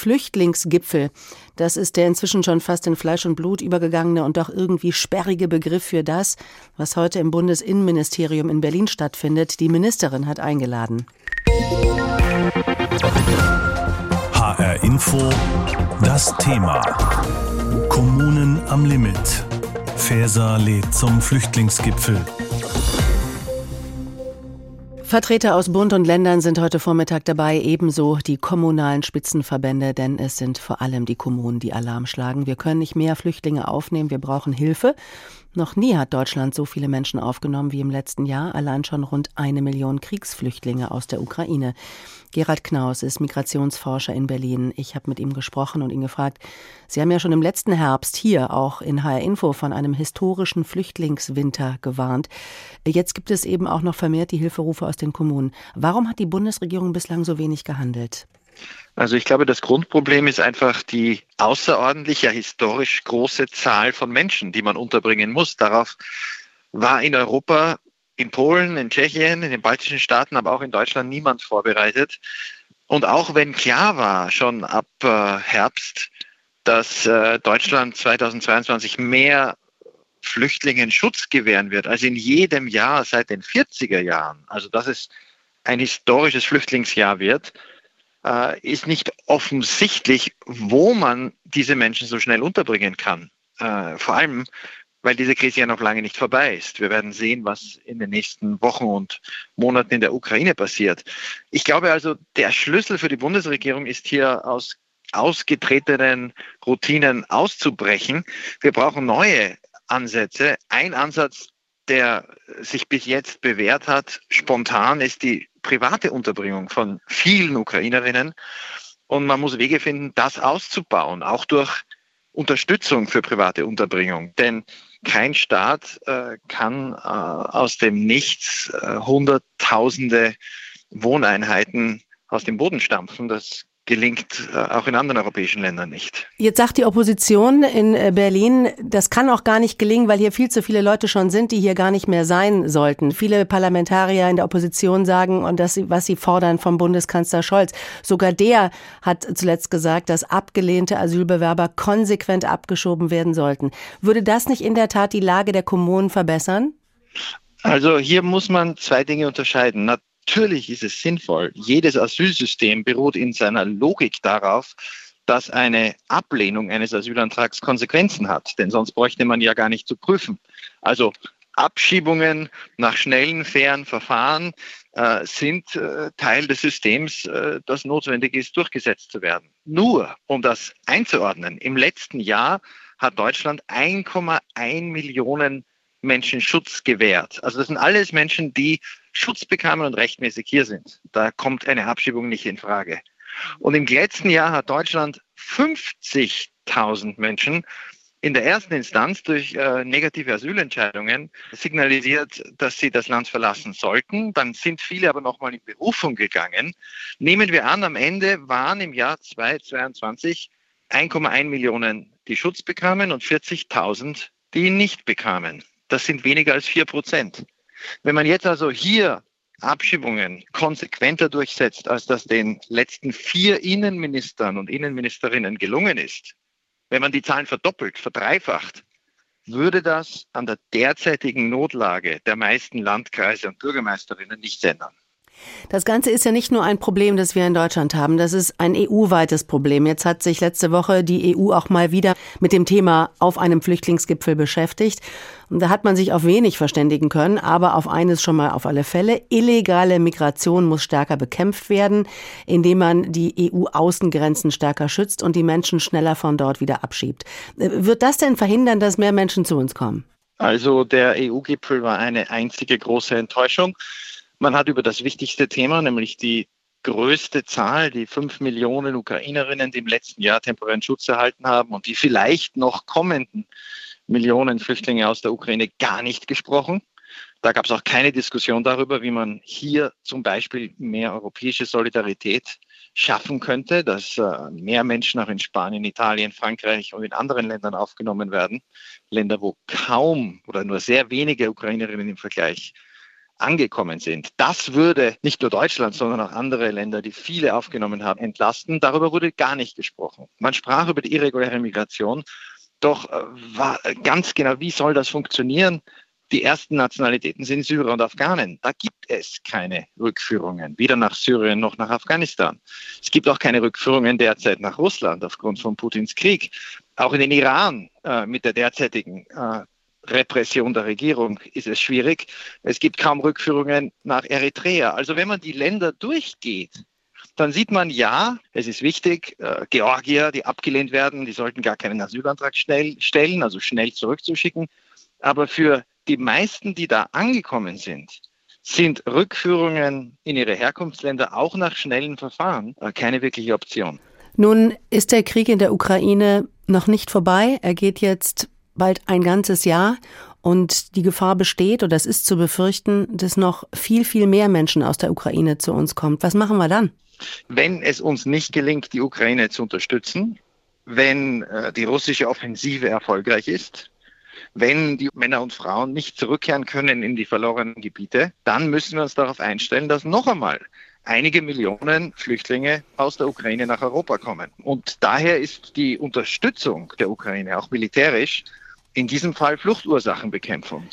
Flüchtlingsgipfel. Das ist der inzwischen schon fast in Fleisch und Blut übergegangene und doch irgendwie sperrige Begriff für das, was heute im Bundesinnenministerium in Berlin stattfindet. Die Ministerin hat eingeladen. HR Info, das Thema. Kommunen am Limit. Faeser lädt zum Flüchtlingsgipfel. Vertreter aus Bund und Ländern sind heute Vormittag dabei, ebenso die kommunalen Spitzenverbände, denn es sind vor allem die Kommunen, die Alarm schlagen. Wir können nicht mehr Flüchtlinge aufnehmen, wir brauchen Hilfe. Noch nie hat Deutschland so viele Menschen aufgenommen wie im letzten Jahr, allein schon rund eine Million Kriegsflüchtlinge aus der Ukraine. Gerald Knaus ist Migrationsforscher in Berlin. Ich habe mit ihm gesprochen und ihn gefragt, Sie haben ja schon im letzten Herbst hier auch in HR Info von einem historischen Flüchtlingswinter gewarnt. Jetzt gibt es eben auch noch vermehrt die Hilferufe aus den Kommunen. Warum hat die Bundesregierung bislang so wenig gehandelt? Also ich glaube, das Grundproblem ist einfach die außerordentlich, ja historisch große Zahl von Menschen, die man unterbringen muss. Darauf war in Europa, in Polen, in Tschechien, in den baltischen Staaten, aber auch in Deutschland niemand vorbereitet. Und auch wenn klar war, schon ab äh, Herbst, dass äh, Deutschland 2022 mehr Flüchtlingen Schutz gewähren wird als in jedem Jahr seit den 40er Jahren, also dass es ein historisches Flüchtlingsjahr wird, äh, ist nicht offensichtlich, wo man diese Menschen so schnell unterbringen kann. Äh, vor allem, weil diese Krise ja noch lange nicht vorbei ist. Wir werden sehen, was in den nächsten Wochen und Monaten in der Ukraine passiert. Ich glaube also, der Schlüssel für die Bundesregierung ist hier aus ausgetretenen Routinen auszubrechen. Wir brauchen neue Ansätze. Ein Ansatz, der sich bis jetzt bewährt hat, spontan, ist die private Unterbringung von vielen Ukrainerinnen. Und man muss Wege finden, das auszubauen, auch durch Unterstützung für private Unterbringung. Denn kein Staat äh, kann äh, aus dem Nichts äh, Hunderttausende Wohneinheiten aus dem Boden stampfen. Das gelingt äh, auch in anderen europäischen Ländern nicht. Jetzt sagt die Opposition in äh, Berlin, das kann auch gar nicht gelingen, weil hier viel zu viele Leute schon sind, die hier gar nicht mehr sein sollten. Viele Parlamentarier in der Opposition sagen, und das, was sie fordern vom Bundeskanzler Scholz. Sogar der hat zuletzt gesagt, dass abgelehnte Asylbewerber konsequent abgeschoben werden sollten. Würde das nicht in der Tat die Lage der Kommunen verbessern? Also hier muss man zwei Dinge unterscheiden. Natürlich ist es sinnvoll. Jedes Asylsystem beruht in seiner Logik darauf, dass eine Ablehnung eines Asylantrags Konsequenzen hat. Denn sonst bräuchte man ja gar nicht zu prüfen. Also Abschiebungen nach schnellen, fairen Verfahren äh, sind äh, Teil des Systems, äh, das notwendig ist, durchgesetzt zu werden. Nur, um das einzuordnen, im letzten Jahr hat Deutschland 1,1 Millionen Menschen Schutz gewährt. Also das sind alles Menschen, die Schutz bekamen und rechtmäßig hier sind. Da kommt eine Abschiebung nicht in Frage. Und im letzten Jahr hat Deutschland 50.000 Menschen in der ersten Instanz durch äh, negative Asylentscheidungen signalisiert, dass sie das Land verlassen sollten. Dann sind viele aber nochmal in Berufung gegangen. Nehmen wir an, am Ende waren im Jahr 2022 1,1 Millionen, die Schutz bekamen und 40.000, die ihn nicht bekamen. Das sind weniger als vier Prozent. Wenn man jetzt also hier Abschiebungen konsequenter durchsetzt, als das den letzten vier Innenministern und Innenministerinnen gelungen ist, wenn man die Zahlen verdoppelt, verdreifacht, würde das an der derzeitigen Notlage der meisten Landkreise und Bürgermeisterinnen nichts ändern. Das Ganze ist ja nicht nur ein Problem, das wir in Deutschland haben, das ist ein EU-weites Problem. Jetzt hat sich letzte Woche die EU auch mal wieder mit dem Thema auf einem Flüchtlingsgipfel beschäftigt. Und da hat man sich auf wenig verständigen können, aber auf eines schon mal auf alle Fälle. Illegale Migration muss stärker bekämpft werden, indem man die EU-Außengrenzen stärker schützt und die Menschen schneller von dort wieder abschiebt. Wird das denn verhindern, dass mehr Menschen zu uns kommen? Also der EU-Gipfel war eine einzige große Enttäuschung. Man hat über das wichtigste Thema, nämlich die größte Zahl, die fünf Millionen Ukrainerinnen, die im letzten Jahr temporären Schutz erhalten haben und die vielleicht noch kommenden Millionen Flüchtlinge aus der Ukraine gar nicht gesprochen. Da gab es auch keine Diskussion darüber, wie man hier zum Beispiel mehr europäische Solidarität schaffen könnte, dass äh, mehr Menschen auch in Spanien, Italien, Frankreich und in anderen Ländern aufgenommen werden. Länder, wo kaum oder nur sehr wenige Ukrainerinnen im Vergleich angekommen sind. Das würde nicht nur Deutschland, sondern auch andere Länder, die viele aufgenommen haben, entlasten. Darüber wurde gar nicht gesprochen. Man sprach über die irreguläre Migration, doch äh, war ganz genau, wie soll das funktionieren? Die ersten Nationalitäten sind Syrer und Afghanen. Da gibt es keine Rückführungen, weder nach Syrien noch nach Afghanistan. Es gibt auch keine Rückführungen derzeit nach Russland aufgrund von Putins Krieg. Auch in den Iran äh, mit der derzeitigen äh, Repression der Regierung ist es schwierig. Es gibt kaum Rückführungen nach Eritrea. Also wenn man die Länder durchgeht, dann sieht man, ja, es ist wichtig, äh, Georgier, die abgelehnt werden, die sollten gar keinen Asylantrag schnell stellen, also schnell zurückzuschicken. Aber für die meisten, die da angekommen sind, sind Rückführungen in ihre Herkunftsländer auch nach schnellen Verfahren äh, keine wirkliche Option. Nun ist der Krieg in der Ukraine noch nicht vorbei. Er geht jetzt bald ein ganzes Jahr und die Gefahr besteht, oder es ist zu befürchten, dass noch viel, viel mehr Menschen aus der Ukraine zu uns kommt. Was machen wir dann? Wenn es uns nicht gelingt, die Ukraine zu unterstützen, wenn äh, die russische Offensive erfolgreich ist, wenn die Männer und Frauen nicht zurückkehren können in die verlorenen Gebiete, dann müssen wir uns darauf einstellen, dass noch einmal einige Millionen Flüchtlinge aus der Ukraine nach Europa kommen. Und daher ist die Unterstützung der Ukraine auch militärisch in diesem Fall Fluchtursachenbekämpfung.